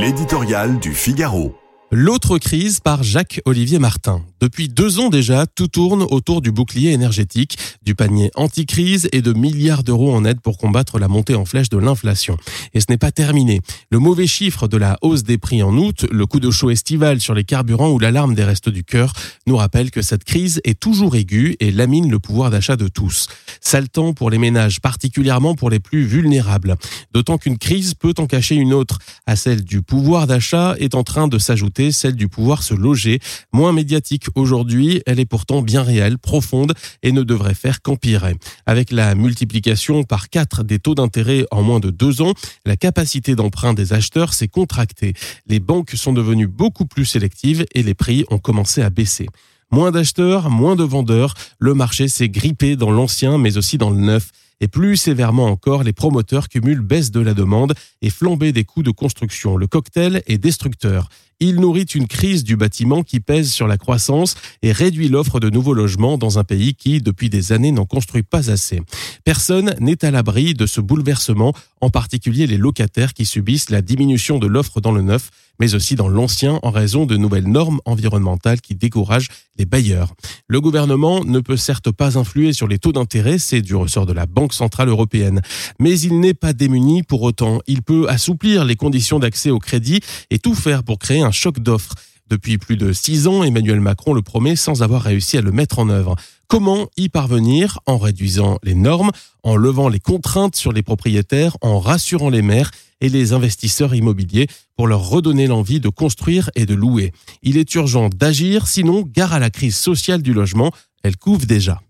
L'éditorial du Figaro. L'autre crise par Jacques-Olivier Martin. Depuis deux ans déjà, tout tourne autour du bouclier énergétique, du panier anti-crise et de milliards d'euros en aide pour combattre la montée en flèche de l'inflation. Et ce n'est pas terminé. Le mauvais chiffre de la hausse des prix en août, le coup de chaud estival sur les carburants ou l'alarme des restes du cœur nous rappellent que cette crise est toujours aiguë et lamine le pouvoir d'achat de tous. Sale temps pour les ménages, particulièrement pour les plus vulnérables. D'autant qu'une crise peut en cacher une autre. À celle du pouvoir d'achat est en train de s'ajouter celle du pouvoir se loger. Moins médiatique aujourd'hui, elle est pourtant bien réelle, profonde et ne devrait faire qu'empirer. Avec la multiplication par quatre des taux d'intérêt en moins de deux ans, la capacité d'emprunt des acheteurs s'est contractée. Les banques sont devenues beaucoup plus sélectives et les prix ont commencé à baisser. Moins d'acheteurs, moins de vendeurs, le marché s'est grippé dans l'ancien mais aussi dans le neuf. Et plus sévèrement encore, les promoteurs cumulent baisse de la demande et flambée des coûts de construction. Le cocktail est destructeur. Il nourrit une crise du bâtiment qui pèse sur la croissance et réduit l'offre de nouveaux logements dans un pays qui, depuis des années, n'en construit pas assez. Personne n'est à l'abri de ce bouleversement, en particulier les locataires qui subissent la diminution de l'offre dans le neuf, mais aussi dans l'ancien en raison de nouvelles normes environnementales qui découragent les bailleurs. Le gouvernement ne peut certes pas influer sur les taux d'intérêt, c'est du ressort de la Banque centrale européenne, mais il n'est pas démuni pour autant. Il peut assouplir les conditions d'accès au crédit et tout faire pour créer un choc d'offres. Depuis plus de six ans, Emmanuel Macron le promet sans avoir réussi à le mettre en œuvre. Comment y parvenir En réduisant les normes, en levant les contraintes sur les propriétaires, en rassurant les maires et les investisseurs immobiliers pour leur redonner l'envie de construire et de louer. Il est urgent d'agir, sinon gare à la crise sociale du logement, elle couvre déjà.